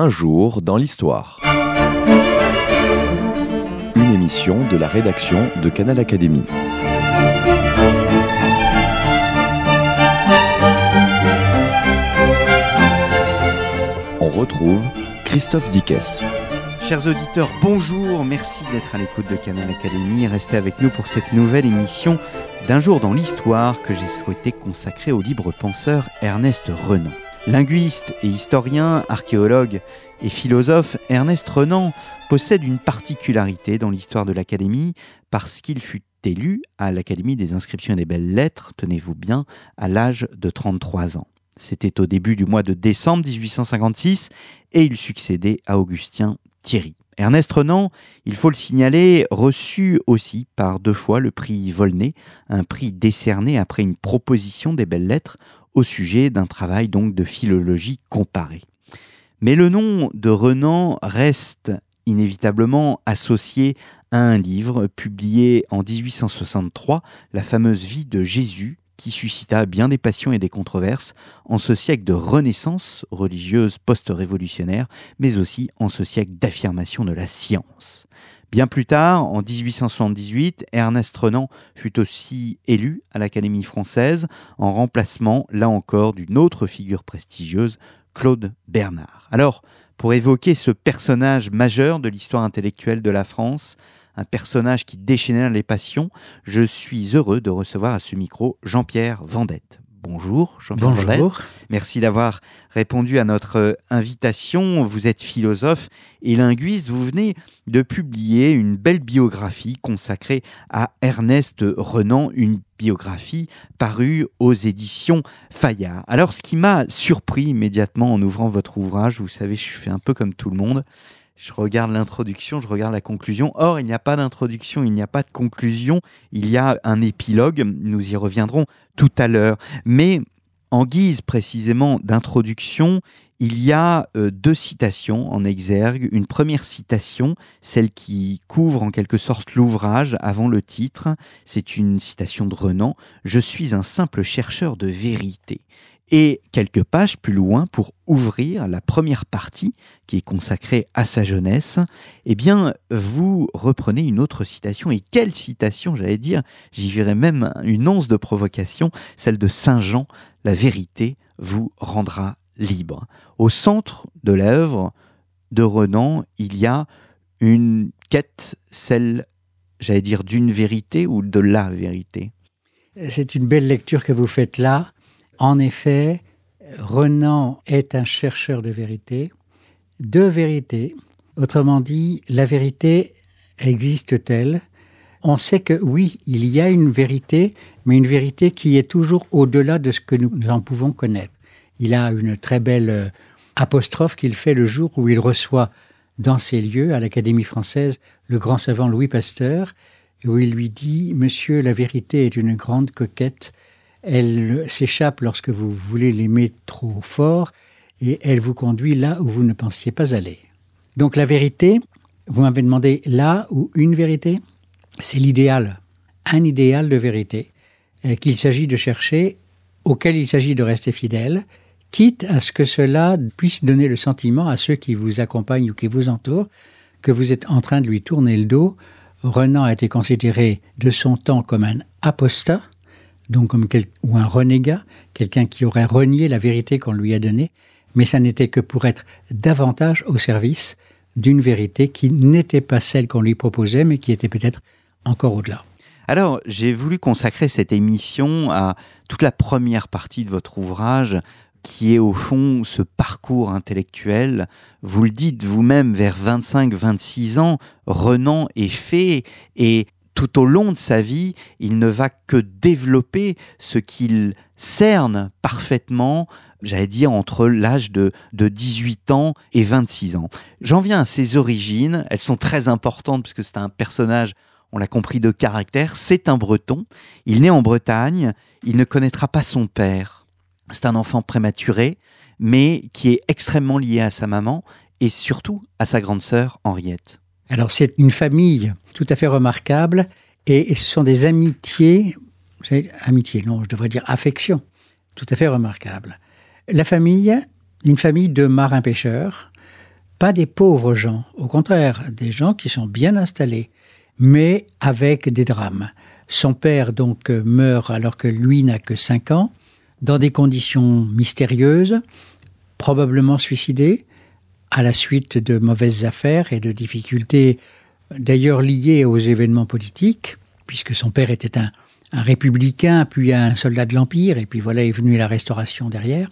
Un jour dans l'histoire. Une émission de la rédaction de Canal Académie. On retrouve Christophe Dickès. Chers auditeurs, bonjour, merci d'être à l'écoute de Canal Académie. Restez avec nous pour cette nouvelle émission d'un jour dans l'histoire que j'ai souhaité consacrer au libre penseur Ernest Renan. Linguiste et historien, archéologue et philosophe, Ernest Renan possède une particularité dans l'histoire de l'Académie parce qu'il fut élu à l'Académie des inscriptions et des belles lettres, tenez-vous bien, à l'âge de 33 ans. C'était au début du mois de décembre 1856 et il succédait à Augustin Thierry. Ernest Renan, il faut le signaler, reçut aussi par deux fois le prix Volney, un prix décerné après une proposition des belles lettres au sujet d'un travail donc de philologie comparée. Mais le nom de Renan reste inévitablement associé à un livre publié en 1863, La fameuse vie de Jésus, qui suscita bien des passions et des controverses en ce siècle de renaissance religieuse post-révolutionnaire, mais aussi en ce siècle d'affirmation de la science. Bien plus tard, en 1878, Ernest Renan fut aussi élu à l'Académie française en remplacement, là encore, d'une autre figure prestigieuse, Claude Bernard. Alors, pour évoquer ce personnage majeur de l'histoire intellectuelle de la France, un personnage qui déchaînait les passions, je suis heureux de recevoir à ce micro Jean-Pierre Vendette. Bonjour, Jean-Pierre Bonjour. Merci d'avoir répondu à notre invitation. Vous êtes philosophe et linguiste. Vous venez de publier une belle biographie consacrée à Ernest Renan, une biographie parue aux éditions Fayard. Alors, ce qui m'a surpris immédiatement en ouvrant votre ouvrage, vous savez, je fais un peu comme tout le monde, je regarde l'introduction, je regarde la conclusion. Or, il n'y a pas d'introduction, il n'y a pas de conclusion, il y a un épilogue, nous y reviendrons tout à l'heure. Mais en guise précisément d'introduction, il y a euh, deux citations en exergue. Une première citation, celle qui couvre en quelque sorte l'ouvrage avant le titre, c'est une citation de Renan, Je suis un simple chercheur de vérité et quelques pages plus loin pour ouvrir la première partie qui est consacrée à sa jeunesse, eh bien, vous reprenez une autre citation. Et quelle citation, j'allais dire, j'y verrai même une once de provocation, celle de Saint Jean, la vérité vous rendra libre. Au centre de l'œuvre de Renan, il y a une quête, celle, j'allais dire, d'une vérité ou de la vérité? C'est une belle lecture que vous faites là en effet, Renan est un chercheur de vérité, de vérité. Autrement dit, la vérité existe-t-elle? On sait que oui, il y a une vérité, mais une vérité qui est toujours au-delà de ce que nous en pouvons connaître. Il a une très belle euh, apostrophe qu'il fait le jour où il reçoit dans ces lieux, à l'Académie française, le grand savant Louis Pasteur, où il lui dit Monsieur, la vérité est une grande coquette elle s'échappe lorsque vous voulez l'aimer trop fort et elle vous conduit là où vous ne pensiez pas aller. Donc la vérité, vous m'avez demandé là ou une vérité, c'est l'idéal, un idéal de vérité euh, qu'il s'agit de chercher, auquel il s'agit de rester fidèle, quitte à ce que cela puisse donner le sentiment à ceux qui vous accompagnent ou qui vous entourent que vous êtes en train de lui tourner le dos. Renan a été considéré de son temps comme un apostat, donc comme ou un renégat, quelqu'un qui aurait renié la vérité qu'on lui a donnée, mais ça n'était que pour être davantage au service d'une vérité qui n'était pas celle qu'on lui proposait, mais qui était peut-être encore au-delà. Alors, j'ai voulu consacrer cette émission à toute la première partie de votre ouvrage, qui est au fond ce parcours intellectuel. Vous le dites vous-même, vers 25-26 ans, Renan est fait et tout au long de sa vie, il ne va que développer ce qu'il cerne parfaitement, j'allais dire, entre l'âge de, de 18 ans et 26 ans. J'en viens à ses origines, elles sont très importantes puisque c'est un personnage on l'a compris, de caractère, c'est un breton. Il naît en Bretagne, il ne connaîtra pas son père. C'est un enfant prématuré, mais qui est extrêmement lié à sa maman et surtout à sa grande sœur Henriette. Alors c'est une famille tout à fait remarquable et, ce sont des amitiés, amitiés, non, je devrais dire affection, tout à fait remarquables. La famille, une famille de marins-pêcheurs, pas des pauvres gens, au contraire, des gens qui sont bien installés, mais avec des drames. Son père donc meurt alors que lui n'a que 5 ans, dans des conditions mystérieuses, probablement suicidé, à la suite de mauvaises affaires et de difficultés d'ailleurs liées aux événements politiques, puisque son père était un, républicain, puis un soldat de l'Empire, et puis voilà est venue la restauration derrière.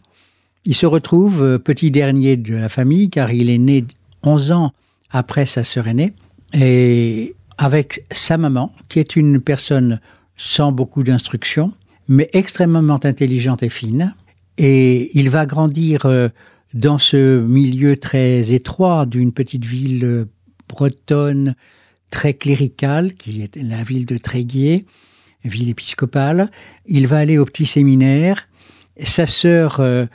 Il se retrouve euh, petit dernier de la famille, car il est né 11 ans après sa sœur aînée, et avec sa maman, qui est une personne sans beaucoup d'instruction, mais extrêmement intelligente et fine. Et il va grandir euh, dans ce milieu très étroit d'une petite ville euh, bretonne très cléricale, qui est la ville de Tréguier, ville épiscopale. Il va aller au petit séminaire. Sa sœur euh,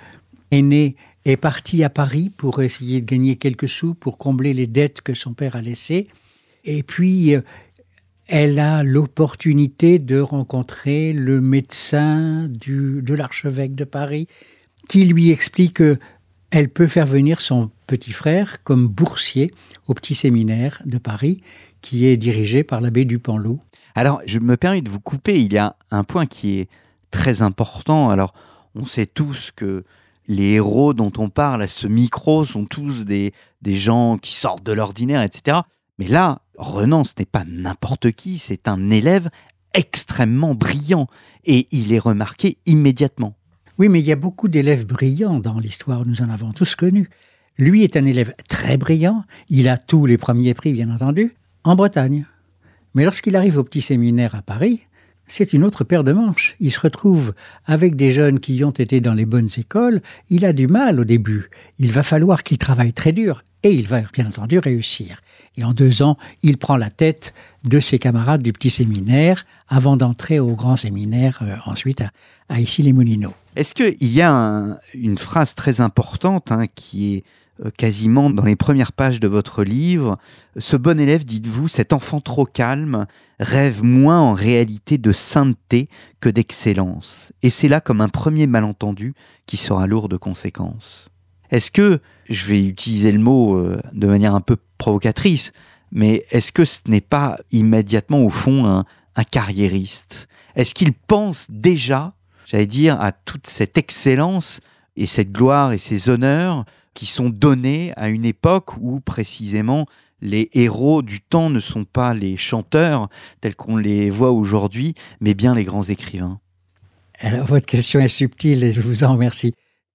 aînée est partie à Paris pour essayer de gagner quelques sous pour combler les dettes que son père a laissées. Et puis, elle a l'opportunité de rencontrer le médecin du, de l'archevêque de Paris qui lui explique qu'elle peut faire venir son petit frère comme boursier au petit séminaire de Paris qui est dirigé par l'abbé Dupanloup. Alors, je me permets de vous couper, il y a un point qui est très important. Alors, on sait tous que les héros dont on parle à ce micro sont tous des, des gens qui sortent de l'ordinaire, etc. Mais là, Renan, ce n'est pas n'importe qui, c'est un élève extrêmement brillant et il est remarqué immédiatement. Oui, mais il y a beaucoup d'élèves brillants dans l'histoire, nous en avons tous connus. Lui est un élève très brillant, il a tous les premiers prix, bien entendu, en Bretagne. Mais lorsqu'il arrive au petit séminaire à Paris, c'est une autre paire de manches. Il se retrouve avec des jeunes qui ont été dans les bonnes écoles. Il a du mal au début. Il va falloir qu'il travaille très dur. Et il va bien entendu réussir. Et en deux ans, il prend la tête de ses camarades du petit séminaire avant d'entrer au grand séminaire euh, ensuite à, Issy-les-Moulineaux. Est-ce qu'il y a une phrase très importante hein, qui est quasiment dans les premières pages de votre livre Ce bon élève, dites-vous, cet enfant trop calme, rêve moins en réalité de sainteté que d'excellence. Et c'est là comme un premier malentendu qui sera lourd de conséquences. Est-ce que, je vais utiliser le mot euh, de manière un peu provocatrice, mais est-ce que ce n'est pas immédiatement au fond un, carriériste? Est-ce qu'il pense déjà, j'allais dire, à toute cette excellence et cette gloire et ces honneurs qui sont donnés à une époque où précisément les héros du temps ne sont pas les chanteurs tels qu'on les voit aujourd'hui, mais bien les grands écrivains Alors votre question est subtile et je vous en remercie.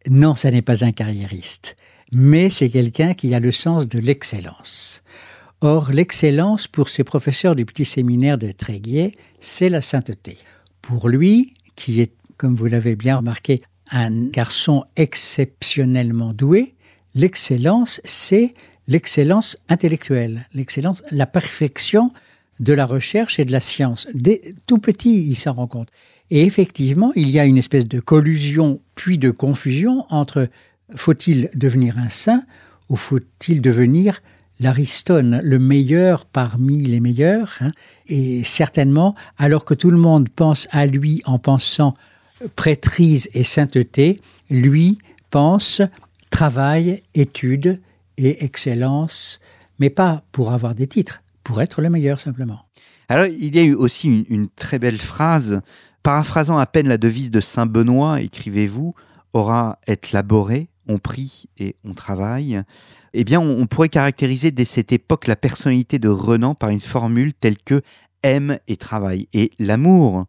Non, ça n'est pas un carriériste, mais c'est quelqu'un qui a le sens de l'excellence. Or, l'excellence pour ces professeurs du petit séminaire de Tréguier, c'est la sainteté. Pour lui, qui est, comme vous l'avez bien remarqué, un garçon exceptionnellement doué, l'excellence, c'est l'excellence intellectuelle, l'excellence, la perfection de la recherche et de la science. Dès tout petit, il s'en rend compte. Et effectivement, il y a une espèce de collusion puis de confusion entre faut-il devenir un saint ou faut-il devenir l'Aristone, le meilleur parmi les meilleurs, hein. et certainement, alors que tout le monde pense à lui en pensant prêtrise et sainteté, lui pense travail, étude et excellence, mais pas pour avoir des titres, pour être le meilleur simplement. Alors, il y a eu aussi une, très belle phrase Paraphrasant à peine la devise de Saint Benoît, écrivez-vous, aura être laboré, on prie et on travaille. Eh bien, on, pourrait caractériser dès cette époque la personnalité de Renan par une formule telle que aime et travaille. Et l'amour,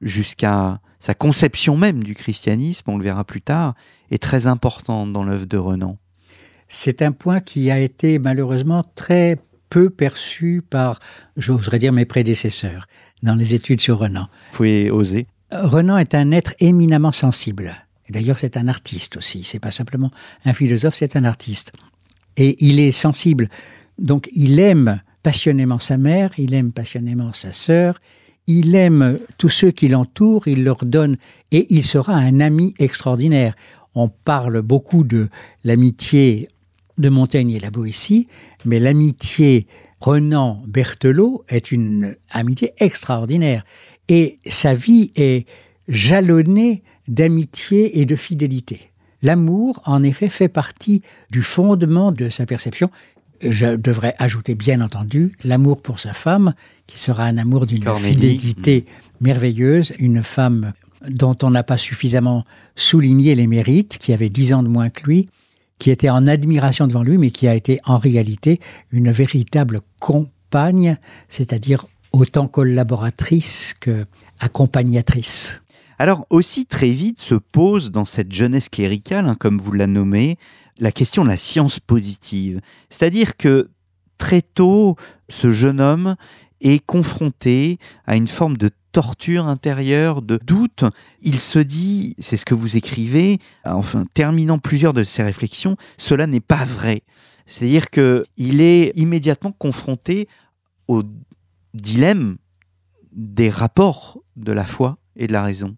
jusqu'à sa conception même du christianisme, on le verra plus tard, est très important dans l'œuvre de Renan. C'est un point qui a été malheureusement très peu perçu par, j'oserais dire, mes prédécesseurs dans les études sur Renan. Vous pouvez oser. Renan est un être éminemment sensible. D'ailleurs, c'est un artiste aussi. C'est pas simplement un philosophe, c'est un artiste. Et il est sensible. Donc, il aime passionnément sa mère, il aime passionnément sa sœur, il aime tous ceux qui l'entourent, il leur donne, et il sera un ami extraordinaire. On parle beaucoup de l'amitié de Montaigne et la Boétie, mais l'amitié Renan-Berthelot est une amitié extraordinaire. Et sa vie est jalonnée d'amitié et de fidélité. L'amour, en effet, fait partie du fondement de sa perception. Je devrais ajouter, bien entendu, l'amour pour sa femme, qui sera un amour d'une fidélité merveilleuse, une femme dont on n'a pas suffisamment souligné les mérites, qui avait dix ans de moins que lui, qui était en admiration devant lui, mais qui a été en réalité une véritable compagne, c'est-à-dire autant collaboratrice que accompagnatrice. Alors aussi très vite se pose dans cette jeunesse cléricale, hein, comme vous la nommez, la question de la science positive. C'est-à-dire que très tôt, ce jeune homme est confronté à une forme de torture intérieure, de doute. Il se dit, c'est ce que vous écrivez, enfin, terminant plusieurs de ses réflexions, cela n'est pas vrai. C'est-à-dire qu'il est immédiatement confronté au dilemme des rapports de la foi et de la raison.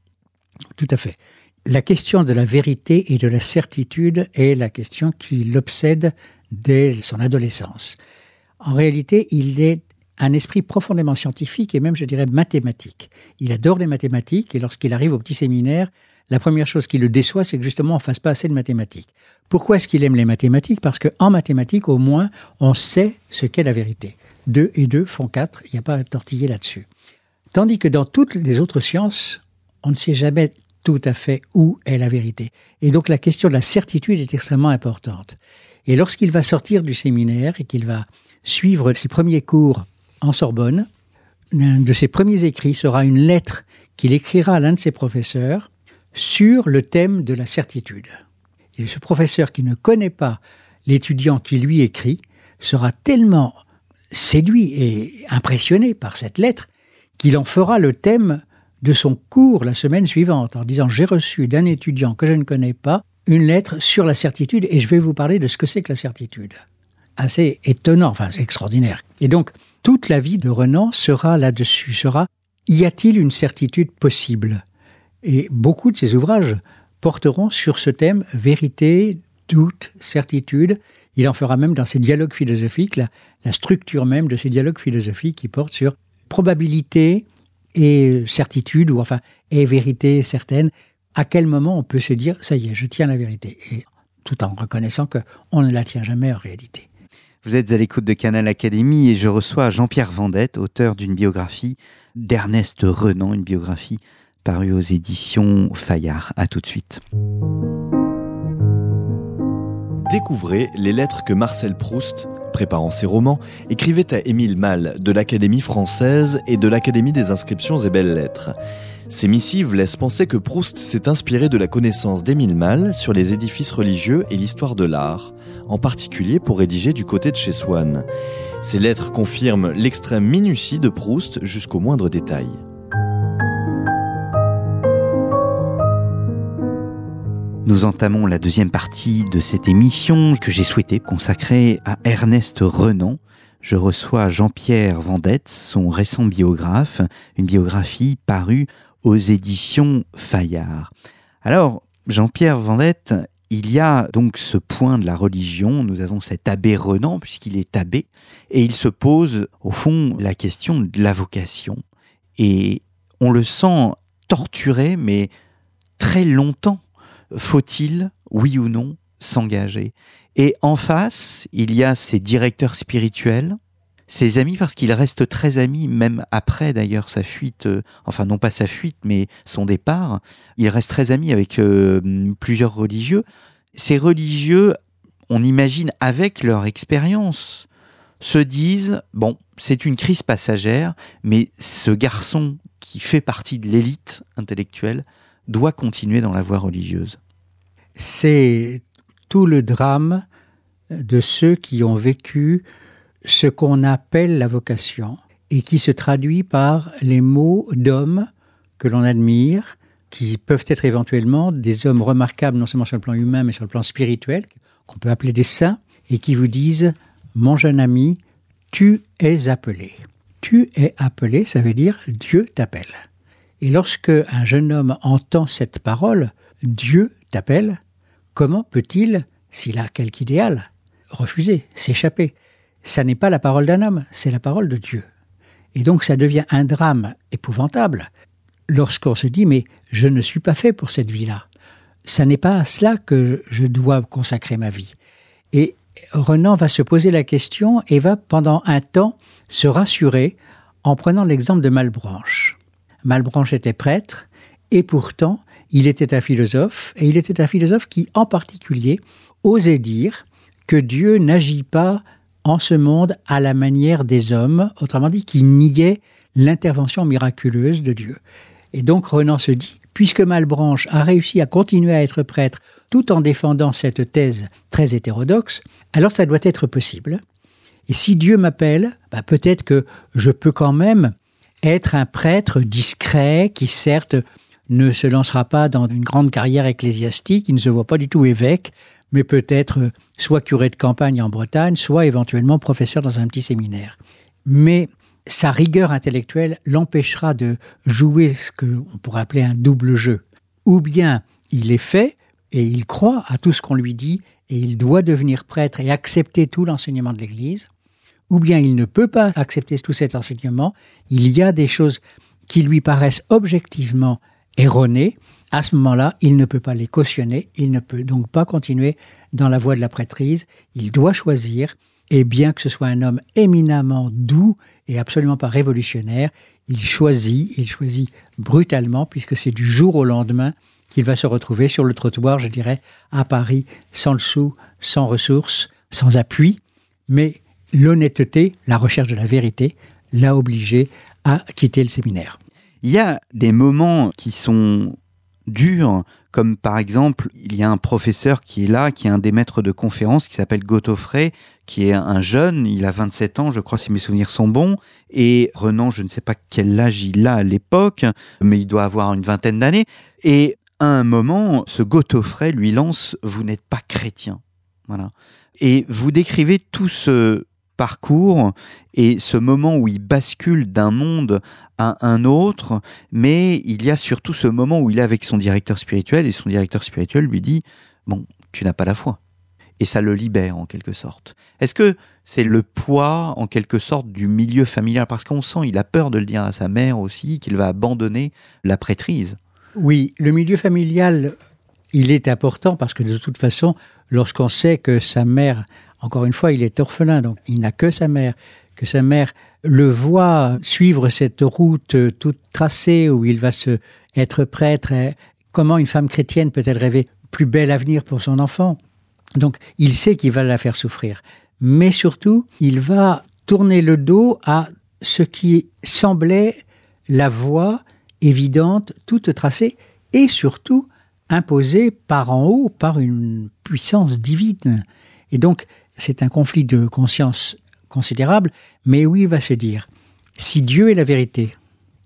Tout à fait. La question de la vérité et de la certitude est la question qui l'obsède dès son adolescence. En réalité, il est un esprit profondément scientifique et même, je dirais, mathématique. Il adore les mathématiques et lorsqu'il arrive au petit séminaire, la première chose qui le déçoit, c'est que justement, on ne fasse pas assez de mathématiques. Pourquoi est-ce qu'il aime les mathématiques? Parce qu'en mathématiques, au moins, on sait ce qu'est la vérité. Deux et deux font quatre, il n'y a pas à tortiller là-dessus. Tandis que dans toutes les autres sciences, on ne sait jamais tout à fait où est la vérité. Et donc la question de la certitude est extrêmement importante. Et lorsqu'il va sortir du séminaire et qu'il va suivre ses premiers cours en Sorbonne, l'un de ses premiers écrits sera une lettre qu'il écrira à l'un de ses professeurs sur le thème de la certitude. Et ce professeur qui ne connaît pas l'étudiant qui lui écrit sera tellement séduit et impressionné par cette lettre qu'il en fera le thème de son cours la semaine suivante en disant j'ai reçu d'un étudiant que je ne connais pas une lettre sur la certitude et je vais vous parler de ce que c'est que la certitude. Assez étonnant, enfin extraordinaire. Et donc toute la vie de Renan sera là-dessus, sera y a-t-il une certitude possible? Et beaucoup de ses ouvrages porteront sur ce thème vérité, doute, certitude. Il en fera même dans ses dialogues philosophiques la, la structure même de ces dialogues philosophiques qui portent sur probabilité et certitude, ou enfin, et vérité certaine? À quel moment on peut se dire, ça y est, je tiens la vérité? Et tout en reconnaissant qu'on ne la tient jamais en réalité. Vous êtes à l'écoute de Canal Académie et je reçois Jean-Pierre Vendette, auteur d'une biographie d'Ernest Renan, une biographie parue aux éditions Fayard. À tout de suite. Découvrez les lettres que Marcel Proust, préparant ses romans, écrivait à Émile Malle de l'Académie française et de l'Académie des inscriptions et belles-lettres. Ces missives laissent penser que Proust s'est inspiré de la connaissance d'Émile Malle sur les édifices religieux et l'histoire de l'art, en particulier pour rédiger du côté de chez Swann. Ces lettres confirment l'extrême minutie de Proust jusqu'au moindre détail. Nous entamons la deuxième partie de cette émission que j'ai souhaité consacrer à Ernest Renan. Je reçois Jean-Pierre Vendette, son récent biographe, une biographie parue aux éditions Fayard. Alors, Jean-Pierre Vendette, il y a donc ce point de la religion, nous avons cet abbé Renan, puisqu'il est abbé, et il se pose au fond la question de la vocation. Et on le sent torturé, mais très longtemps. Faut-il, oui ou non, s'engager? Et en face, il y a ces directeurs spirituels, ses amis parce qu'il reste très ami même après d'ailleurs sa fuite, euh, enfin non pas sa fuite mais son départ, il reste très ami avec euh, plusieurs religieux. Ces religieux, on imagine avec leur expérience, se disent bon, c'est une crise passagère, mais ce garçon qui fait partie de l'élite intellectuelle doit continuer dans la voie religieuse. C'est tout le drame de ceux qui ont vécu ce qu'on appelle la vocation et qui se traduit par les mots d'hommes que l'on admire, qui peuvent être éventuellement des hommes remarquables non seulement sur le plan humain mais sur le plan spirituel, qu'on peut appeler des saints, et qui vous disent Mon jeune ami, tu es appelé. Tu es appelé, ça veut dire Dieu t'appelle. Et lorsque un jeune homme entend cette parole, Dieu t'appelle, comment peut-il, s'il a quelque idéal, refuser, s'échapper? Ça n'est pas la parole d'un homme, c'est la parole de Dieu. Et donc ça devient un drame épouvantable lorsqu'on se dit mais je ne suis pas fait pour cette vie-là. ça n'est pas à cela que je dois consacrer ma vie. Et Renan va se poser la question et va pendant un temps se rassurer en prenant l'exemple de Malbranche. Malbranche était prêtre et pourtant il était un philosophe et il était un philosophe qui en particulier osait dire que Dieu n'agit pas en ce monde à la manière des hommes, autrement dit qu'il niait l'intervention miraculeuse de Dieu. Et donc Renan se dit, puisque Malbranche a réussi à continuer à être prêtre tout en défendant cette thèse très hétérodoxe, alors ça doit être possible. Et si Dieu m'appelle, bah, peut-être que je peux quand même être un prêtre discret qui certes ne se lancera pas dans une grande carrière ecclésiastique, il ne se voit pas du tout évêque, mais peut-être soit curé de campagne en Bretagne, soit éventuellement professeur dans un petit séminaire. Mais sa rigueur intellectuelle l'empêchera de jouer ce qu'on pourrait appeler un double jeu. Ou bien il est fait et il croit à tout ce qu'on lui dit et il doit devenir prêtre et accepter tout l'enseignement de l'Église, ou bien il ne peut pas accepter tout cet enseignement, il y a des choses qui lui paraissent objectivement erronées, à ce moment-là, il ne peut pas les cautionner, il ne peut donc pas continuer dans la voie de la prêtrise, il doit choisir, et bien que ce soit un homme éminemment doux et absolument pas révolutionnaire, il choisit, il choisit brutalement, puisque c'est du jour au lendemain qu'il va se retrouver sur le trottoir, je dirais, à Paris, sans le sou, sans ressources, sans appui, mais l'honnêteté, la recherche de la vérité, l'a obligé à quitter le séminaire. Il y a des moments qui sont durs, comme par exemple, il y a un professeur qui est là, qui est un des maîtres de conférence, qui s'appelle Godofrey, qui est un jeune, il a 27 ans, je crois si mes souvenirs sont bons, et Renan, je ne sais pas quel âge il a à l'époque, mais il doit avoir une vingtaine d'années, et à un moment, ce Godofrey lui lance « Vous n'êtes pas chrétien ». Voilà. Et vous décrivez tout ce parcours et ce moment où il bascule d'un monde à un autre, mais il y a surtout ce moment où il est avec son directeur spirituel et son directeur spirituel lui dit Bon, tu n'as pas la foi. Et ça le libère en quelque sorte. Est-ce que c'est le poids en quelque sorte du milieu familial? Parce qu'on sent, il a peur de le dire à sa mère aussi, qu'il va abandonner la prêtrise. Oui, le milieu familial, il est important parce que de toute façon, lorsqu'on sait que sa mère, encore une fois, il est orphelin, donc il n'a que sa mère, que sa mère le voit suivre cette route toute tracée où il va se être prêtre. Comment une femme chrétienne peut-elle rêver plus bel avenir pour son enfant? Donc il sait qu'il va la faire souffrir. Mais surtout, il va tourner le dos à ce qui semblait la voie évidente, toute tracée, et surtout imposée par en haut, par une puissance divine. Et donc, c'est un conflit de conscience considérable, mais où il va se dire, si Dieu est la vérité,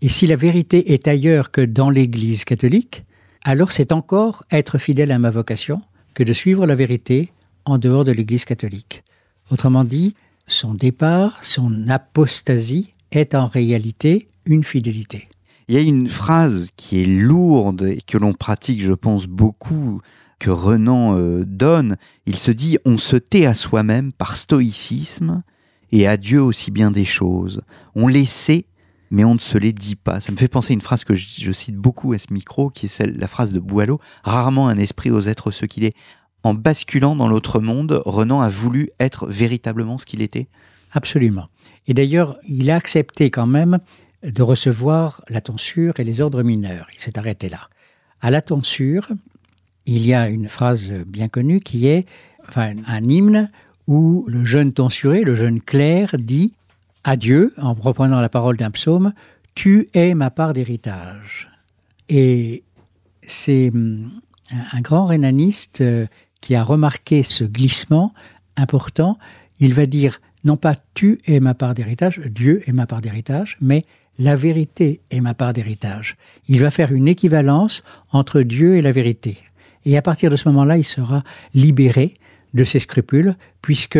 et si la vérité est ailleurs que dans l'Église catholique, alors c'est encore être fidèle à ma vocation que de suivre la vérité en dehors de l'Église catholique. Autrement dit, son départ, son apostasie est en réalité une fidélité. Il y a une phrase qui est lourde et que l'on pratique, je pense, beaucoup, que Renan euh, donne. Il se dit On se tait à soi-même par stoïcisme et à Dieu aussi bien des choses. On les sait, mais on ne se les dit pas. Ça me fait penser à une phrase que je, cite beaucoup à ce micro, qui est celle, la phrase de Boileau Rarement un esprit ose être ce qu'il est. En basculant dans l'autre monde, Renan a voulu être véritablement ce qu'il était Absolument. Et d'ailleurs, il a accepté quand même de recevoir la tonsure et les ordres mineurs. Il s'est arrêté là. À la tonsure, il y a une phrase bien connue qui est enfin, un hymne où le jeune tonsuré, le jeune clerc, dit à Dieu, en reprenant la parole d'un psaume, Tu es ma part d'héritage. Et c'est hum, un grand rénaniste euh, qui a remarqué ce glissement important. Il va dire non pas tu es ma part d'héritage, Dieu est ma part d'héritage, mais la vérité est ma part d'héritage. Il va faire une équivalence entre Dieu et la vérité. Et à partir de ce moment-là, il sera libéré de ses scrupules, puisque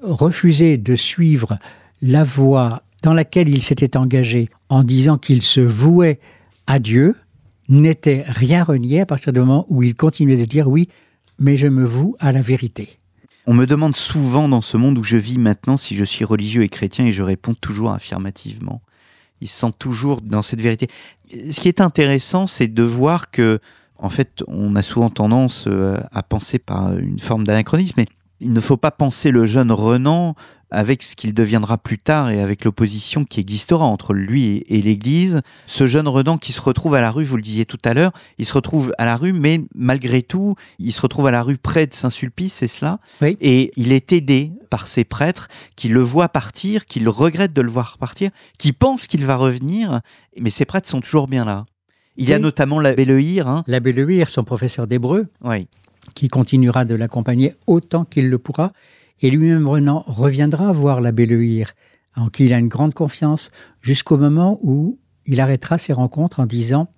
refuser de suivre la voie dans laquelle il s'était engagé en disant qu'il se vouait à Dieu n'était rien renié à partir du moment où il continuait de dire oui, mais je me voue à la vérité. On me demande souvent dans ce monde où je vis maintenant si je suis religieux et chrétien et je réponds toujours affirmativement. Il se toujours dans cette vérité. Ce qui est intéressant, c'est de voir que En fait, on a souvent tendance euh, à penser par une forme d'anachronisme, il ne faut pas penser le jeune Renan avec ce qu'il deviendra plus tard et avec l'opposition qui existera entre lui et, l'Église. Ce jeune Renan qui se retrouve à la rue, vous le disiez tout à l'heure, il se retrouve à la rue, mais malgré tout, il se retrouve à la rue près de Saint-Sulpice, c'est cela oui. Et il est aidé par ses prêtres qui le voient partir, qui le regrettent de le voir partir, qui pensent qu'il va revenir, mais ces prêtres sont toujours bien là. Il y a Oui. notamment l'abbé Lehir. Hein. L'abbé Lehir, son professeur d'hébreu, Oui. Qui continuera de l'accompagner autant qu'il le pourra. Et lui-même, Renan, reviendra voir l'abbé Lehir, en qui il a une grande confiance, jusqu'au moment où il arrêtera ses rencontres en disant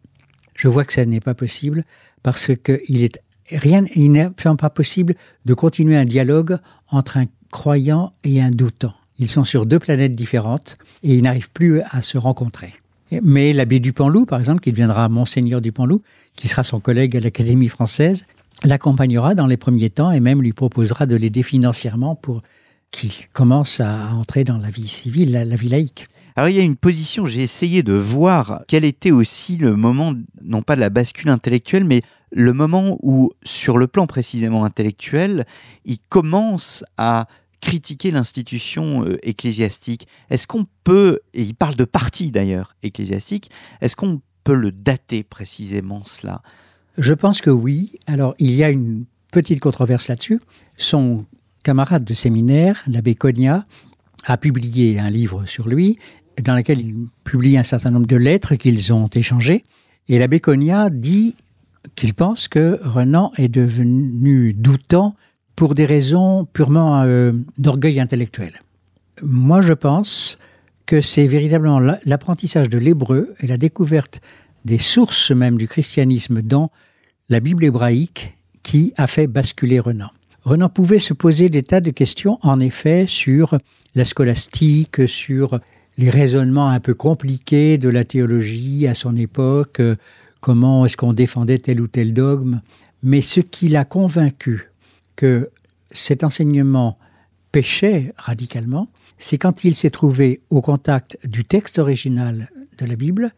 Je vois que ça n'est pas possible, parce que il est rien, il n'est absolument pas possible de continuer un dialogue entre un croyant et un doutant. Ils sont sur deux planètes différentes et ils n'arrivent plus à se rencontrer. Mais l'abbé Dupanloup, par exemple, qui deviendra Monseigneur Dupanloup, qui sera son collègue à l'Académie française, l'accompagnera dans les premiers temps et même lui proposera de l'aider financièrement pour qu'il commence à entrer dans la vie civile, la, la vie laïque. Alors il y a une position, j'ai essayé de voir quel était aussi le moment, non pas de la bascule intellectuelle, mais le moment où, sur le plan précisément intellectuel, il commence à critiquer l'institution euh, ecclésiastique. Est-ce qu'on peut, et il parle de parti d'ailleurs ecclésiastique, est-ce qu'on peut le dater précisément cela? Je pense que oui. Alors, il y a une petite controverse là-dessus. Son camarade de séminaire, l'abbé Cogna, a publié un livre sur lui, dans lequel il publie un certain nombre de lettres qu'ils ont échangées. Et l'abbé Cogna dit qu'il pense que Renan est devenu doutant pour des raisons purement euh, d'orgueil intellectuel. Moi, je pense que c'est véritablement l'apprentissage de l'hébreu et la découverte des sources même du christianisme dans la Bible hébraïque qui a fait basculer Renan. Renan pouvait se poser des tas de questions, en effet, sur la scolastique, sur les raisonnements un peu compliqués de la théologie à son époque, euh, comment est-ce qu'on défendait tel ou tel dogme. Mais ce qui l'a convaincu que cet enseignement péchait radicalement, c'est quand il s'est trouvé au contact du texte original de la Bible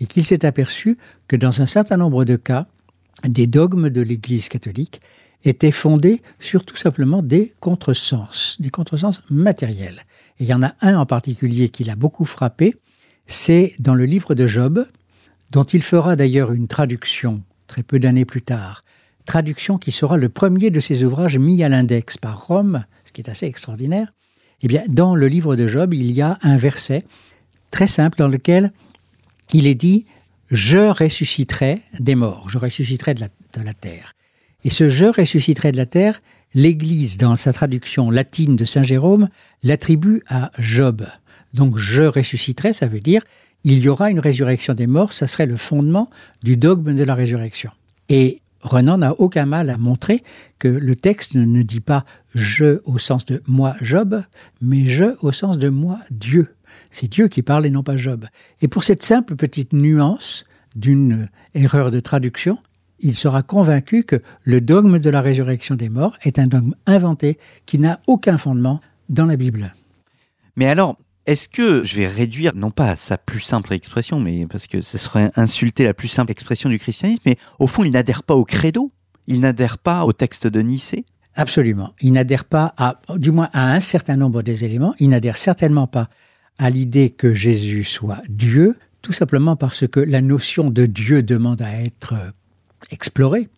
et qu'il s'est aperçu que dans un certain nombre de cas, des dogmes de l'Église catholique étaient fondés sur tout simplement des contresens, des contresens matériels. Et il y en a un en particulier qui l'a beaucoup frappé, c'est dans le livre de Job, dont il fera d'ailleurs une traduction très peu d'années plus tard, traduction qui sera le premier de ses ouvrages mis à l'index par Rome, ce qui est assez extraordinaire. Eh bien, dans le livre de Job, il y a un verset très simple dans lequel il est dit Je ressusciterai des morts, je ressusciterai de la, de la terre. Et ce je ressusciterai de la terre, l'Église, dans sa traduction latine de Saint Jérôme, l'attribue à Job. Donc je ressusciterai, ça veut dire il y aura une résurrection des morts, ça serait le fondement du dogme de la résurrection. Et Renan n'a aucun mal à montrer que le texte ne dit pas je au sens de moi Job, mais je au sens de moi Dieu. C'est Dieu qui parle et non pas Job. Et pour cette simple petite nuance d'une erreur de traduction, il sera convaincu que le dogme de la résurrection des morts est un dogme inventé qui n'a aucun fondement dans la Bible. Mais alors, est-ce que je vais réduire, non pas à sa plus simple expression, mais parce que ce serait insulter la plus simple expression du christianisme, mais au fond, il n'adhère pas au credo, il n'adhère pas au texte de Nicée Absolument. Il n'adhère pas à, du moins à un certain nombre des éléments, il n'adhère certainement pas à l'idée que Jésus soit Dieu, tout simplement parce que la notion de Dieu demande à être explorée.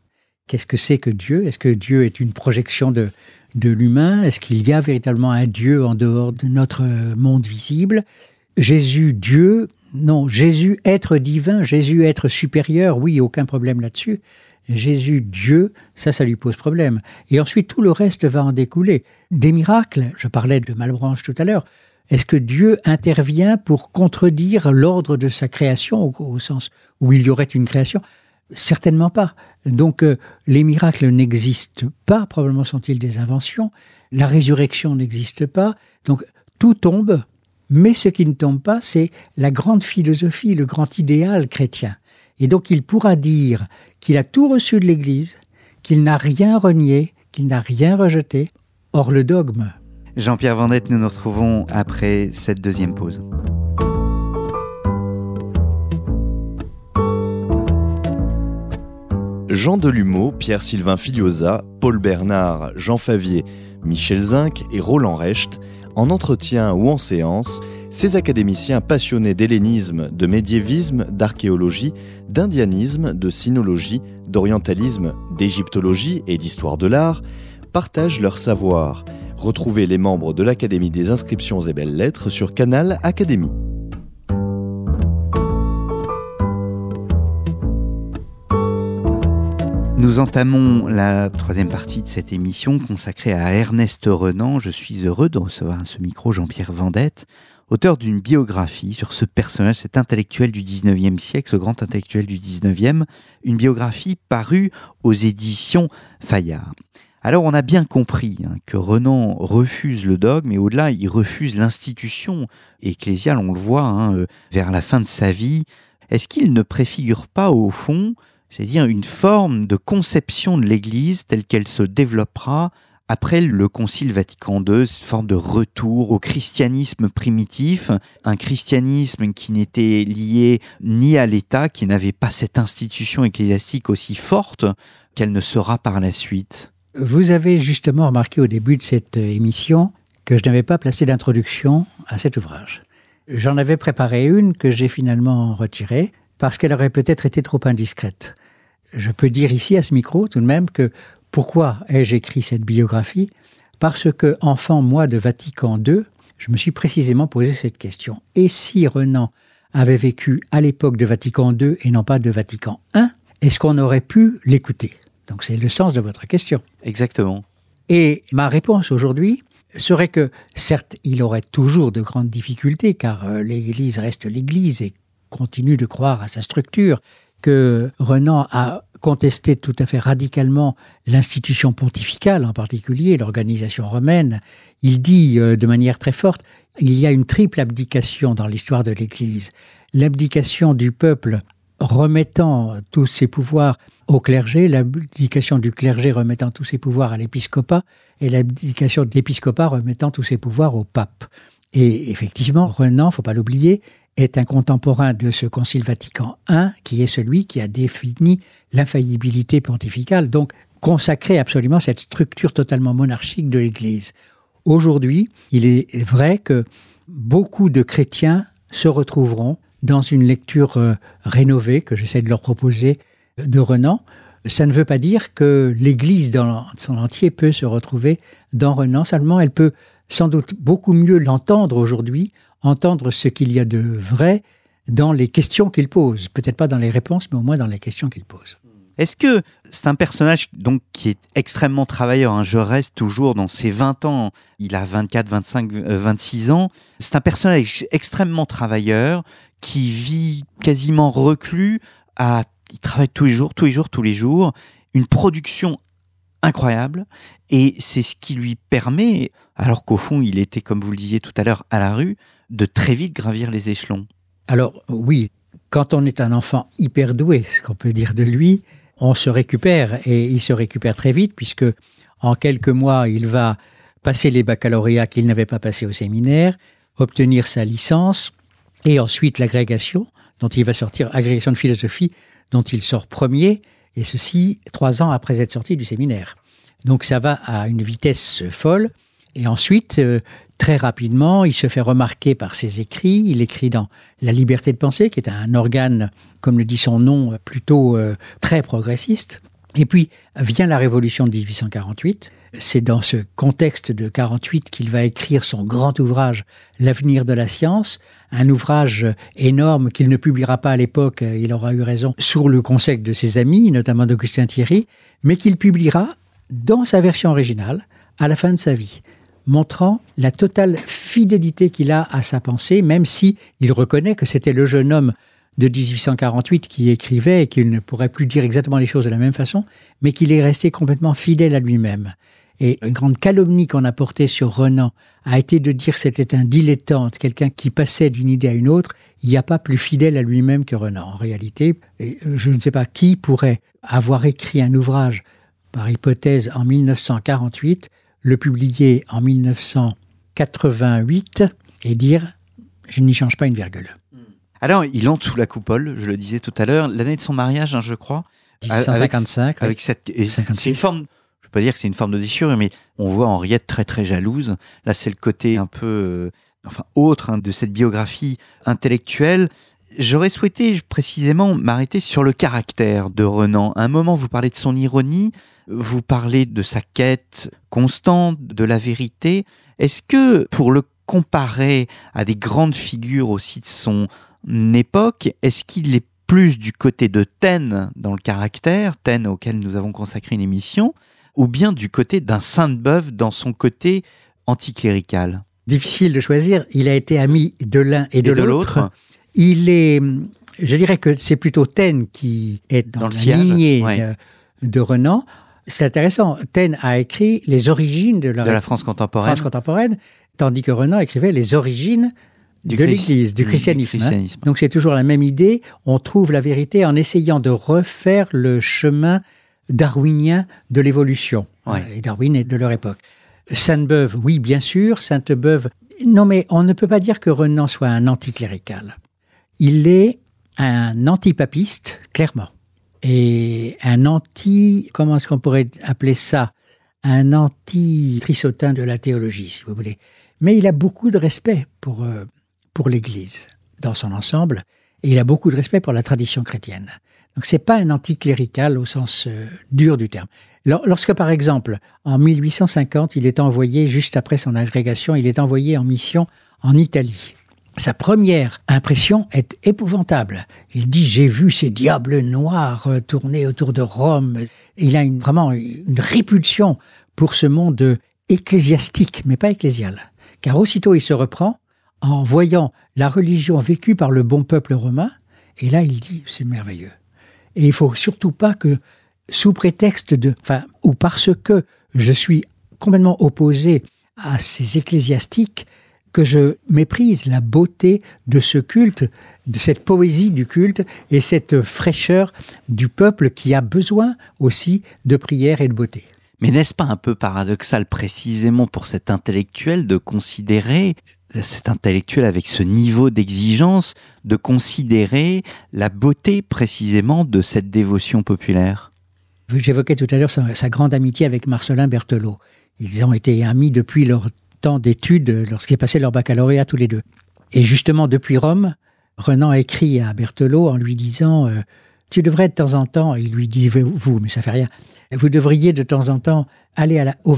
Qu'est-ce que c'est que Dieu? Est-ce que Dieu est une projection de, de l'humain? Est-ce qu'il y a véritablement un Dieu en dehors de notre monde visible? Jésus, Dieu, non, Jésus, être divin, Jésus, être supérieur, oui, aucun problème là-dessus. Jésus, Dieu, ça, ça lui pose problème. Et ensuite, tout le reste va en découler. Des miracles, je parlais de Malbranche tout à l'heure, est-ce que Dieu intervient pour contredire l'ordre de sa création, au, sens où il y aurait une création? Certainement pas. Donc euh, les miracles n'existent pas, probablement sont-ils des inventions, la résurrection n'existe pas, donc tout tombe, mais ce qui ne tombe pas, c'est la grande philosophie, le grand idéal chrétien. Et donc il pourra dire qu'il a tout reçu de l'Église, qu'il n'a rien renié, qu'il n'a rien rejeté, hors le dogme. Jean-Pierre Vendette, nous nous retrouvons après cette deuxième pause. Jean Delumeau, Pierre-Sylvain Filiosa, Paul Bernard, Jean Favier, Michel Zinc et Roland Recht, en entretien ou en séance, ces académiciens passionnés d'hellénisme, de médiévisme, d'archéologie, d'indianisme, de sinologie, d'orientalisme, d'égyptologie et d'histoire de l'art partagent leur savoir. Retrouvez les membres de l'Académie des inscriptions et belles lettres sur Canal Académie. Nous entamons la troisième partie de cette émission consacrée à Ernest Renan. Je suis heureux de recevoir à ce micro Jean-Pierre Vendette, auteur d'une biographie sur ce personnage, cet intellectuel du 19e siècle, ce grand intellectuel du 19e, une biographie parue aux éditions Fayard. Alors on a bien compris hein, que Renan refuse le dogme, mais au-delà, il refuse l'institution ecclésiale, on le voit, hein, euh, vers la fin de sa vie. Est-ce qu'il ne préfigure pas au fond c'est-à-dire une forme de conception de l'Église telle qu'elle se développera après le Concile Vatican II, une forme de retour au christianisme primitif, un christianisme qui n'était lié ni à l'État, qui n'avait pas cette institution ecclésiastique aussi forte qu'elle ne sera par la suite? Vous avez justement remarqué au début de cette émission que je n'avais pas placé d'introduction à cet ouvrage. J'en avais préparé une que j'ai finalement retirée parce qu'elle aurait peut-être été trop indiscrète. Je peux dire ici à ce micro tout de même que pourquoi ai-je écrit cette biographie? Parce que, enfant, moi, de Vatican II, je me suis précisément posé cette question. Et si Renan avait vécu à l'époque de Vatican II et non pas de Vatican I, est-ce qu'on aurait pu l'écouter? Donc c'est le sens de votre question. Exactement. Et ma réponse aujourd'hui serait que, certes, il aurait toujours de grandes difficultés, car euh, l'Église reste l'Église et continue de croire à sa structure, que Renan a contesté tout à fait radicalement l'institution pontificale, en particulier l'organisation romaine. Il dit euh, de manière très forte, il y a une triple abdication dans l'histoire de l'Église. L'abdication du peuple remettant tous ses pouvoirs au clergé, l'abdication du clergé remettant tous ses pouvoirs à l'épiscopat, et l'abdication de l'épiscopat remettant tous ses pouvoirs au pape. Et effectivement, Renan, faut pas l'oublier, est un contemporain de ce Concile Vatican I, qui est celui qui a défini l'infaillibilité pontificale, donc consacré absolument cette structure totalement monarchique de l'Église. Aujourd'hui, il est vrai que beaucoup de chrétiens se retrouveront dans une lecture euh, rénovée que j'essaie de leur proposer de Renan. Ça ne veut pas dire que l'Église dans son entier peut se retrouver dans Renan, seulement elle peut sans doute beaucoup mieux l'entendre aujourd'hui entendre ce qu'il y a de vrai dans les questions qu'il pose. Peut-être pas dans les réponses, mais au moins dans les questions qu'il pose. Est-ce que c'est un personnage donc qui est extrêmement travailleur hein? Je reste toujours dans ses 20 ans. Il a 24, 25, 26 ans. C'est un personnage extrêmement travailleur qui vit quasiment reclus. À, il travaille tous les jours, tous les jours, tous les jours. Une production incroyable. Et c'est ce qui lui permet, alors qu'au fond il était, comme vous le disiez tout à l'heure, à la rue, de très vite gravir les échelons. Alors oui, quand on est un enfant hyper doué, ce qu'on peut dire de lui, on se récupère et il se récupère très vite puisque en quelques mois, il va passer les baccalauréats qu'il n'avait pas passés au séminaire, obtenir sa licence et ensuite l'agrégation dont il va sortir, agrégation de philosophie dont il sort premier et ceci trois ans après être sorti du séminaire. Donc ça va à une vitesse folle et ensuite, euh, très rapidement, il se fait remarquer par ses écrits. Il écrit dans La liberté de penser, qui est un organe, comme le dit son nom, plutôt euh, très progressiste. Et puis vient la révolution de 1848. C'est dans ce contexte de 48 qu'il va écrire son grand ouvrage L'avenir de la science, un ouvrage énorme qu'il ne publiera pas à l'époque, il aura eu raison, sur le conseil de ses amis, notamment d'Augustin Thierry, mais qu'il publiera dans sa version originale à la fin de sa vie montrant la totale fidélité qu'il a à sa pensée, même si il reconnaît que c'était le jeune homme de 1848 qui écrivait et qu'il ne pourrait plus dire exactement les choses de la même façon, mais qu'il est resté complètement fidèle à lui-même. Et une grande calomnie qu'on a portée sur Renan a été de dire c'était un dilettante, quelqu'un qui passait d'une idée à une autre. Il n'y a pas plus fidèle à lui-même que Renan. En réalité, je ne sais pas qui pourrait avoir écrit un ouvrage, par hypothèse, en 1948, le publier en 1988 et dire je n'y change pas une virgule. Alors, il entre sous la coupole, je le disais tout à l'heure, l'année de son mariage, hein, je crois. 1855. Avec, cette, c'est une forme, je peux pas dire que c'est une forme de déchirure, mais on voit Henriette très très jalouse. Là, c'est le côté un peu, euh, enfin autre hein, de cette biographie intellectuelle. J'aurais souhaité précisément m'arrêter sur le caractère de Renan. À un moment, vous parlez de son ironie, vous parlez de sa quête constante, de la vérité. Est-ce que, pour le comparer à des grandes figures aussi de son époque, est-ce qu'il est plus du côté de Taine dans le caractère, Taine auquel nous avons consacré une émission, ou bien du côté d'un Sainte-Beuve dans son côté anticlérical? Difficile de choisir. Il a été ami de l'un et de, l'autre. Il est, je dirais que c'est plutôt Taine qui est dans, la lignée de, Renan. C'est intéressant. Taine a écrit les origines de la, France contemporaine. France contemporaine, tandis que Renan écrivait les origines de l'Église, du christianisme. Hein. Donc c'est toujours la même idée. On trouve la vérité en essayant de refaire le chemin darwinien de l'évolution. Et Darwin est de leur époque. Sainte-Beuve, oui, bien sûr. Sainte-Beuve, non, mais on ne peut pas dire que Renan soit un anticlérical. Il est un antipapiste, clairement. Et un anti, comment est-ce qu'on pourrait appeler ça? Un anti-trissotin de la théologie, si vous voulez. Mais il a beaucoup de respect pour, euh, pour l'Église dans son ensemble, et il a beaucoup de respect pour la tradition chrétienne. Donc c'est pas un anticlérical au sens euh, dur du terme. Lorsque par exemple en 1850 il est envoyé juste après son agrégation, il est envoyé en mission en Italie. Sa première impression est épouvantable. Il dit j'ai vu ces diables noirs euh, tourner autour de Rome. Il a vraiment une répulsion pour ce monde ecclésiastique, mais pas ecclésial. Car aussitôt il se reprend en voyant la religion vécue par le bon peuple romain, et là il dit c'est merveilleux. Et il faut surtout pas que, sous prétexte de, enfin, ou parce que je suis complètement opposé à ces ecclésiastiques, que je méprise la beauté de ce culte, de cette poésie du culte et cette fraîcheur du peuple qui a besoin aussi de prière et de beauté. Mais n'est-ce pas un peu paradoxal précisément pour cet intellectuel de considérer cet intellectuel avec ce niveau d'exigence de considérer la beauté précisément de cette dévotion populaire? J'évoquais tout à l'heure sa, grande amitié avec Marcelin Berthelot. Ils ont été amis depuis leur temps d'études, lorsqu'ils passaient leur baccalauréat tous les deux. Et justement, depuis Rome, Renan écrit à Berthelot en lui disant euh, Tu devrais de temps en temps, il lui dit Vous, mais ça fait rien, vous devriez de temps en temps aller à la, au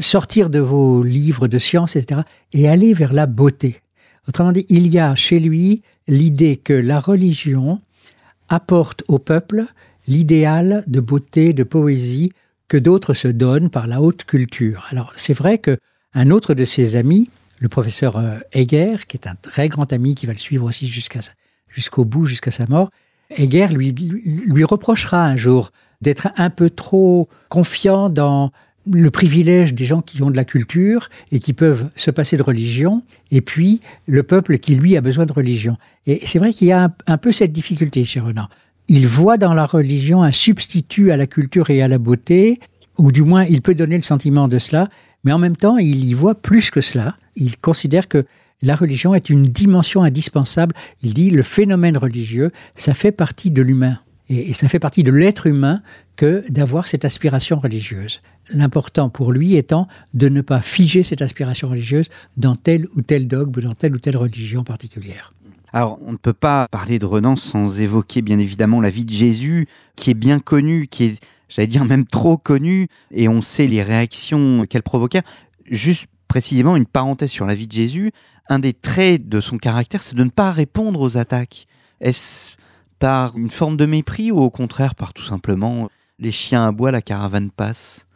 sortir de vos livres de sciences, etc., et aller vers la beauté. Autrement dit, il y a chez lui l'idée que la religion apporte au peuple l'idéal de beauté, de poésie que d'autres se donnent par la haute culture. Alors, c'est vrai que un autre de ses amis, le professeur euh, Heger, qui est un très grand ami qui va le suivre aussi jusqu'au bout, jusqu'à sa mort, Heger lui, lui reprochera un jour d'être un peu trop confiant dans le privilège des gens qui ont de la culture et qui peuvent se passer de religion, et puis le peuple qui, lui, a besoin de religion. Et c'est vrai qu'il y a un, peu cette difficulté chez Renan. Il voit dans la religion un substitut à la culture et à la beauté, ou du moins il peut donner le sentiment de cela, mais en même temps il y voit plus que cela. Il considère que la religion est une dimension indispensable. Il dit le phénomène religieux, ça fait partie de l'humain. Et, ça fait partie de l'être humain que d'avoir cette aspiration religieuse. L'important pour lui étant de ne pas figer cette aspiration religieuse dans tel ou tel dogme ou dans telle ou telle religion particulière. Alors, on ne peut pas parler de Renan sans évoquer bien évidemment la vie de Jésus, qui est bien connue, qui est, j'allais dire, même trop connue, et on sait les réactions qu'elle provoquait. Juste précisément une parenthèse sur la vie de Jésus, un des traits de son caractère, c'est de ne pas répondre aux attaques. Est-ce par une forme de mépris ou au contraire par tout simplement les chiens à bois, la caravane passe?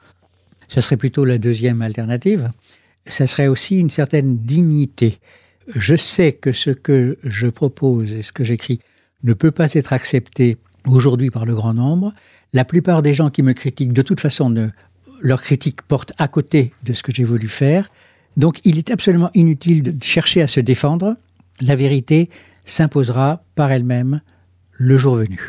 Ce serait plutôt la deuxième alternative. Ça serait aussi une certaine dignité. Je sais que ce que je propose et ce que j'écris ne peut pas être accepté aujourd'hui par le grand nombre. La plupart des gens qui me critiquent, de toute façon, leur critique porte à côté de ce que j'ai voulu faire. Donc il est absolument inutile de chercher à se défendre. La vérité s'imposera par elle-même le jour venu.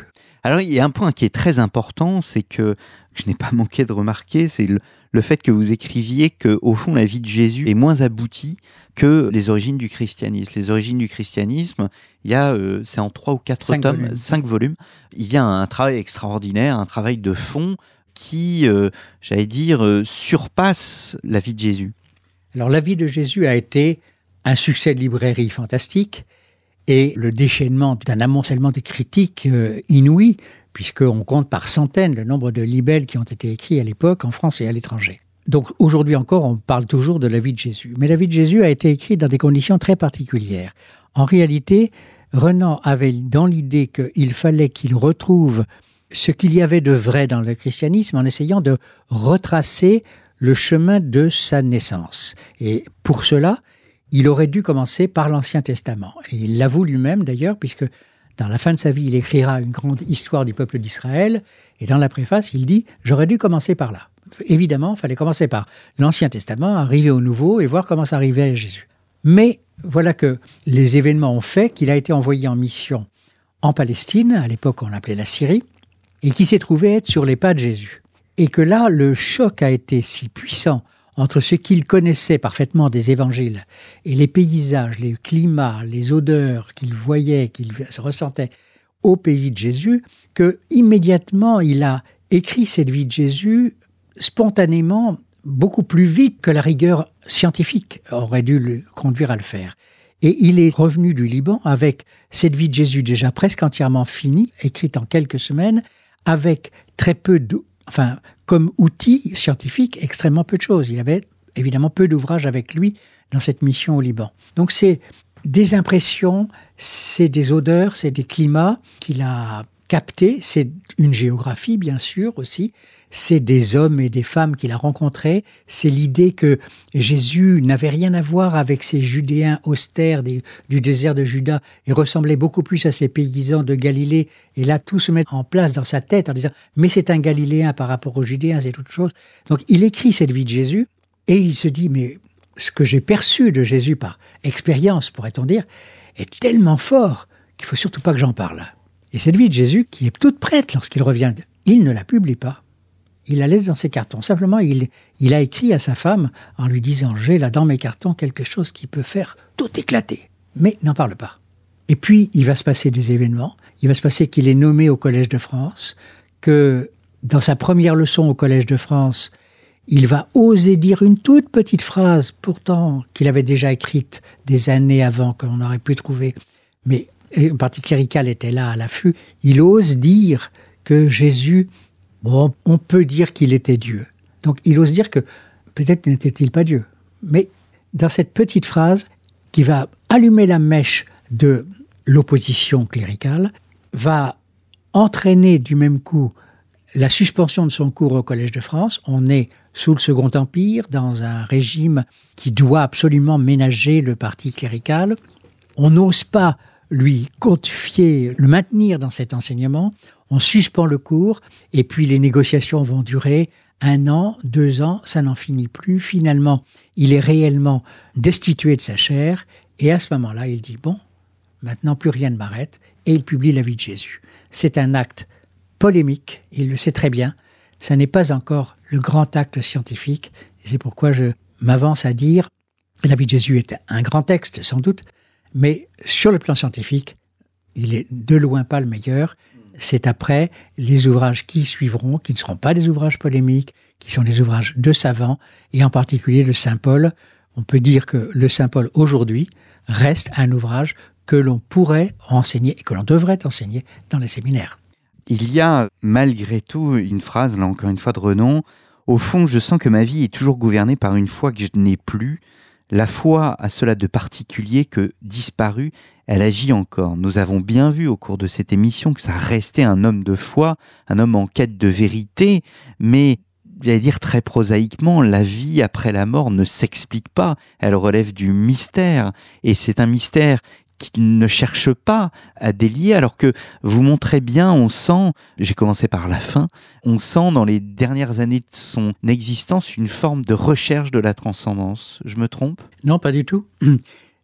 Alors il y a un point qui est très important, c'est que je n'ai pas manqué de remarquer, c'est le, le, fait que vous écriviez que au fond la vie de Jésus est moins aboutie que les origines du christianisme. Les origines du christianisme, il y a, euh, c'est en trois ou quatre Cinq tomes, volumes. cinq volumes. Il y a un, travail extraordinaire, un travail de fond qui, euh, j'allais dire, euh, surpasse la vie de Jésus. Alors la vie de Jésus a été un succès de librairie fantastique et le déchaînement d'un amoncellement de critiques euh, inouïs, puisqu'on compte par centaines le nombre de libelles qui ont été écrits à l'époque en France et à l'étranger. Donc aujourd'hui encore, on parle toujours de la vie de Jésus. Mais la vie de Jésus a été écrite dans des conditions très particulières. En réalité, Renan avait dans l'idée qu'il fallait qu'il retrouve ce qu'il y avait de vrai dans le christianisme en essayant de retracer le chemin de sa naissance. Et pour cela, il aurait dû commencer par l'Ancien Testament. Et il l'avoue lui-même d'ailleurs, puisque dans la fin de sa vie, il écrira une grande histoire du peuple d'Israël. Et dans la préface, il dit J'aurais dû commencer par là. Évidemment, il fallait commencer par l'Ancien Testament, arriver au Nouveau et voir comment ça arrivait à Jésus. Mais voilà que les événements ont fait qu'il a été envoyé en mission en Palestine, à l'époque on l'appelait la Syrie, et qui s'est trouvé être sur les pas de Jésus. Et que là, le choc a été si puissant entre ce qu'il connaissait parfaitement des évangiles et les paysages, les climats, les odeurs qu'il voyait, qu'il ressentait au pays de Jésus, que immédiatement il a écrit cette vie de Jésus spontanément, beaucoup plus vite que la rigueur scientifique aurait dû le conduire à le faire. Et il est revenu du Liban avec cette vie de Jésus déjà presque entièrement finie, écrite en quelques semaines, avec très peu enfin, comme outil scientifique, extrêmement peu de choses. Il avait évidemment peu d'ouvrages avec lui dans cette mission au Liban. Donc c'est des impressions, c'est des odeurs, c'est des climats qu'il a captés, c'est une géographie bien sûr aussi, c'est des hommes et des femmes qu'il a rencontrés, c'est l'idée que Jésus n'avait rien à voir avec ces Judéens austères du désert de Juda et ressemblait beaucoup plus à ces paysans de Galilée. Et là, tout se met en place dans sa tête en disant Mais c'est un Galiléen par rapport aux Judéens, c'est autre chose. Donc il écrit cette vie de Jésus et il se dit Mais ce que j'ai perçu de Jésus par expérience, pourrait-on dire, est tellement fort qu'il faut surtout pas que j'en parle. Et cette vie de Jésus, qui est toute prête lorsqu'il revient, il ne la publie pas il la laisse dans ses cartons. Simplement, il, il a écrit à sa femme en lui disant J'ai là dans mes cartons quelque chose qui peut faire tout éclater. Mais n'en parle pas. Et puis, il va se passer des événements. Il va se passer qu'il est nommé au Collège de France, que dans sa première leçon au Collège de France, il va oser dire une toute petite phrase, pourtant qu'il avait déjà écrite des années avant, qu'on aurait pu trouver, mais le parti clérical était là à l'affût. Il ose dire que Jésus Bon, on peut dire qu'il était Dieu. Donc il ose dire que peut-être n'était-il pas Dieu. Mais dans cette petite phrase qui va allumer la mèche de l'opposition cléricale, va entraîner du même coup la suspension de son cours au Collège de France. On est sous le Second Empire, dans un régime qui doit absolument ménager le parti clérical. On n'ose pas lui confier, le maintenir dans cet enseignement on suspend le cours, et puis les négociations vont durer un an, deux ans, ça n'en finit plus. Finalement, il est réellement destitué de sa chair, et à ce moment-là, il dit, bon, maintenant plus rien ne m'arrête, et il publie la vie de Jésus. C'est un acte polémique, il le sait très bien, ça n'est pas encore le grand acte scientifique, et c'est pourquoi je m'avance à dire, la vie de Jésus est un grand texte, sans doute, mais sur le plan scientifique, il est de loin pas le meilleur, c'est après les ouvrages qui suivront, qui ne seront pas des ouvrages polémiques, qui sont des ouvrages de savants, et en particulier le Saint Paul. On peut dire que le Saint Paul aujourd'hui reste un ouvrage que l'on pourrait enseigner et que l'on devrait enseigner dans les séminaires. Il y a malgré tout une phrase, là encore une fois de renom, au fond je sens que ma vie est toujours gouvernée par une foi que je n'ai plus, la foi a cela de particulier que, disparue, elle agit encore. Nous avons bien vu au cours de cette émission que ça restait un homme de foi, un homme en quête de vérité, mais j'allais dire très prosaïquement, la vie après la mort ne s'explique pas, elle relève du mystère, et c'est un mystère qu'il ne cherche pas à délier, alors que vous montrez bien, on sent, j'ai commencé par la fin, on sent dans les dernières années de son existence une forme de recherche de la transcendance. Je me trompe? Non, pas du tout.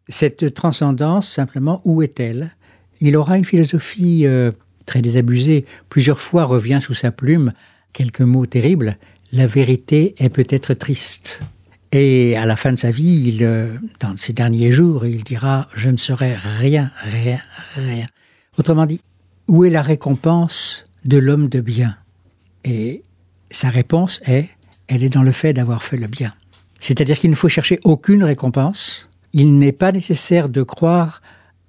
Cette transcendance, simplement, où est-elle? Il aura une philosophie euh, très désabusé. Plusieurs fois revient sous sa plume quelques mots terribles. La vérité est peut-être triste. Et à la fin de sa vie, euh, dans ses derniers jours, il dira Je ne serai rien, rien, rien. Autrement dit, où est la récompense de l'homme de bien? Et sa réponse est Elle est dans le fait d'avoir fait le bien. C'est-à-dire qu'il ne faut chercher aucune récompense. Il n'est pas nécessaire de croire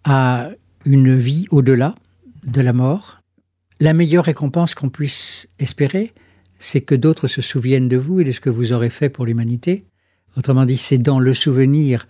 à une vie au-delà de la mort. La meilleure récompense qu'on puisse espérer, c'est que d'autres se souviennent de vous et de ce que vous aurez fait pour l'humanité. Autrement dit, c'est dans le souvenir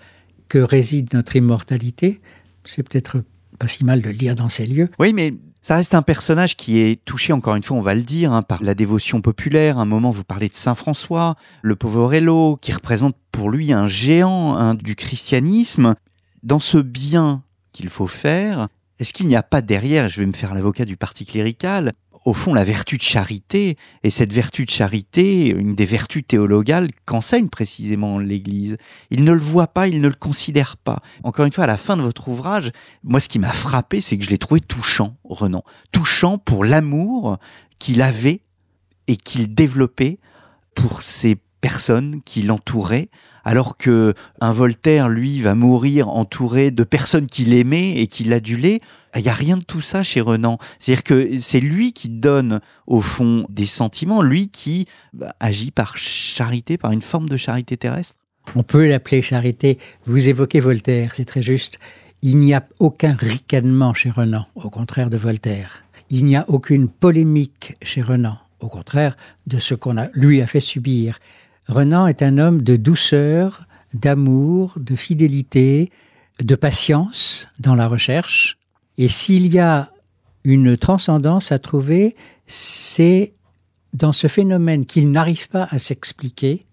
que réside notre immortalité. C'est peut-être pas si mal de le dire dans ces lieux. Oui, mais ça reste un personnage qui est touché, encore une fois, on va le dire, hein, par la dévotion populaire. un moment, vous parlez de Saint François, le Poverello, qui représente pour lui un géant hein, du christianisme. Dans ce bien qu'il faut faire, est-ce qu'il n'y a pas derrière, je vais me faire l'avocat du parti clérical, au fond la vertu de charité, et cette vertu de charité, une des vertus théologales qu'enseigne précisément l'Église. Il ne le voit pas, il ne le considère pas. Encore une fois, à la fin de votre ouvrage, moi ce qui m'a frappé, c'est que je l'ai trouvé touchant, Renan. Touchant pour l'amour qu'il avait et qu'il développait pour ces personnes qui l'entouraient, alors que un Voltaire, lui, va mourir entouré de personnes qu'il aimait et qu'il adulait. Il n'y a rien de tout ça chez Renan. C'est-à-dire que c'est lui qui donne, au fond, des sentiments, lui qui bah, agit par charité, par une forme de charité terrestre. On peut l'appeler charité. Vous évoquez Voltaire, c'est très juste. Il n'y a aucun ricanement chez Renan, au contraire de Voltaire. Il n'y a aucune polémique chez Renan, au contraire de ce qu'on lui a fait subir. Renan est un homme de douceur, d'amour, de fidélité, de patience dans la recherche. Et s'il y a une transcendance à trouver, c'est dans ce phénomène qu'il n'arrive pas à s'expliquer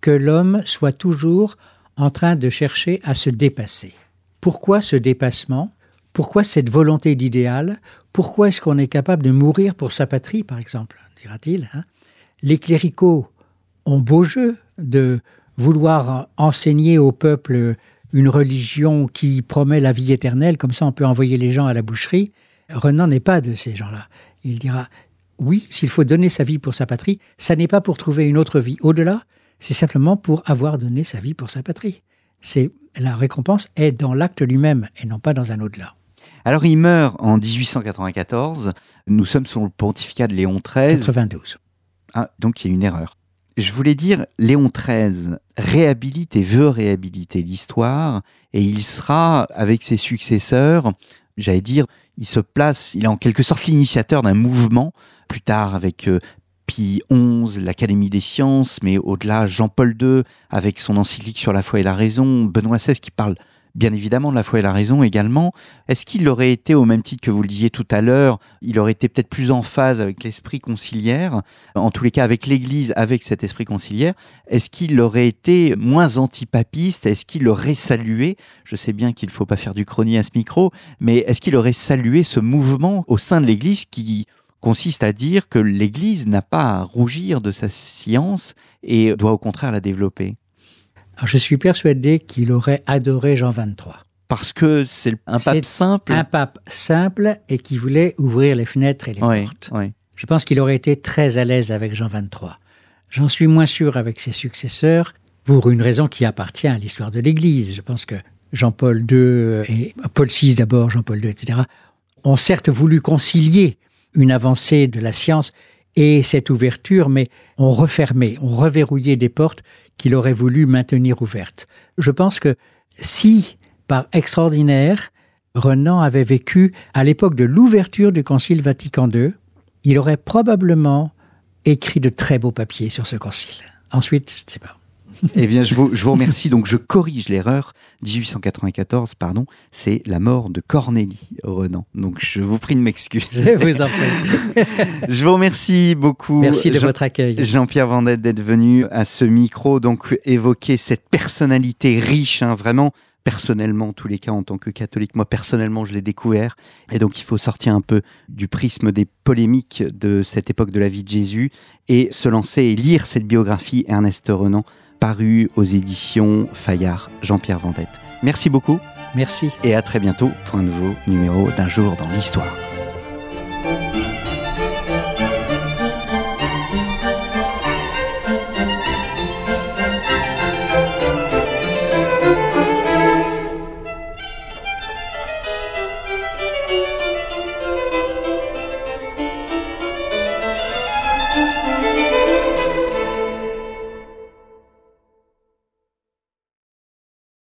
que l'homme soit toujours en train de chercher à se dépasser. Pourquoi ce dépassement? Pourquoi cette volonté d'idéal? Pourquoi est-ce qu'on est capable de mourir pour sa patrie, par exemple dira-t-il hein? Les cléricaux ont beau jeu de vouloir enseigner au peuple une religion qui promet la vie éternelle, comme ça on peut envoyer les gens à la boucherie. Renan n'est pas de ces gens-là. Il dira, oui, s'il faut donner sa vie pour sa patrie, ça n'est pas pour trouver une autre vie au-delà, c'est simplement pour avoir donné sa vie pour sa patrie. C'est la récompense est dans l'acte lui-même et non pas dans un au-delà. Alors il meurt en 1894. Nous sommes sous le pontificat de Léon XIII. 92. Ah, donc il y a une erreur je voulais dire, Léon XIII réhabilite et veut réhabiliter l'histoire, et il sera, avec ses successeurs, j'allais dire, il se place, il est en quelque sorte l'initiateur d'un mouvement, plus tard avec euh, Pie XI, l'Académie des sciences, mais au-delà, Jean-Paul II, avec son encyclique sur la foi et la raison, Benoît XVI qui parle bien évidemment de la foi et la raison également. Est-ce qu'il aurait été, au même titre que vous le disiez tout à l'heure, il aurait été peut-être plus en phase avec l'esprit conciliaire, en tous les cas avec l'Église, avec cet esprit conciliaire Est-ce qu'il aurait été moins antipapiste? Est-ce qu'il aurait salué, je sais bien qu'il ne faut pas faire du chrony à ce micro, mais est-ce qu'il aurait salué ce mouvement au sein de l'Église qui consiste à dire que l'Église n'a pas à rougir de sa science et doit au contraire la développer? Je suis persuadé qu'il aurait adoré Jean XXIII. Parce que c'est un pape simple Un pape simple et qui voulait ouvrir les fenêtres et les portes. Je pense qu'il aurait été très à l'aise avec Jean XXIII. J'en suis moins sûr avec ses successeurs, pour une raison qui appartient à l'histoire de l'Église. Je pense que Jean-Paul II et Paul VI d'abord, Jean-Paul II, etc., ont certes voulu concilier une avancée de la science et cette ouverture, mais ont refermé, ont reverrouillé des portes qu'il aurait voulu maintenir ouvertes. Je pense que si, par extraordinaire, Renan avait vécu à l'époque de l'ouverture du Concile Vatican II, il aurait probablement écrit de très beaux papiers sur ce concile. Ensuite, je ne sais pas. eh bien, je vous, je vous remercie. Donc, je corrige l'erreur. 1894, pardon, c'est la mort de Cornélie Renan. Donc, je vous prie de m'excuser. Je vous en prie. je vous remercie beaucoup. Merci de votre accueil. Jean-Pierre Vendette d'être venu à ce micro, donc évoquer cette personnalité riche, hein, vraiment personnellement, tous les cas en tant que catholique, moi personnellement je l'ai découvert, et donc il faut sortir un peu du prisme des polémiques de cette époque de la vie de Jésus et se lancer et lire cette biographie Ernest Renan paru aux éditions Fayard, Jean-Pierre Vendette. Merci beaucoup. Merci. Et à très bientôt pour un nouveau numéro d'un jour dans l'histoire.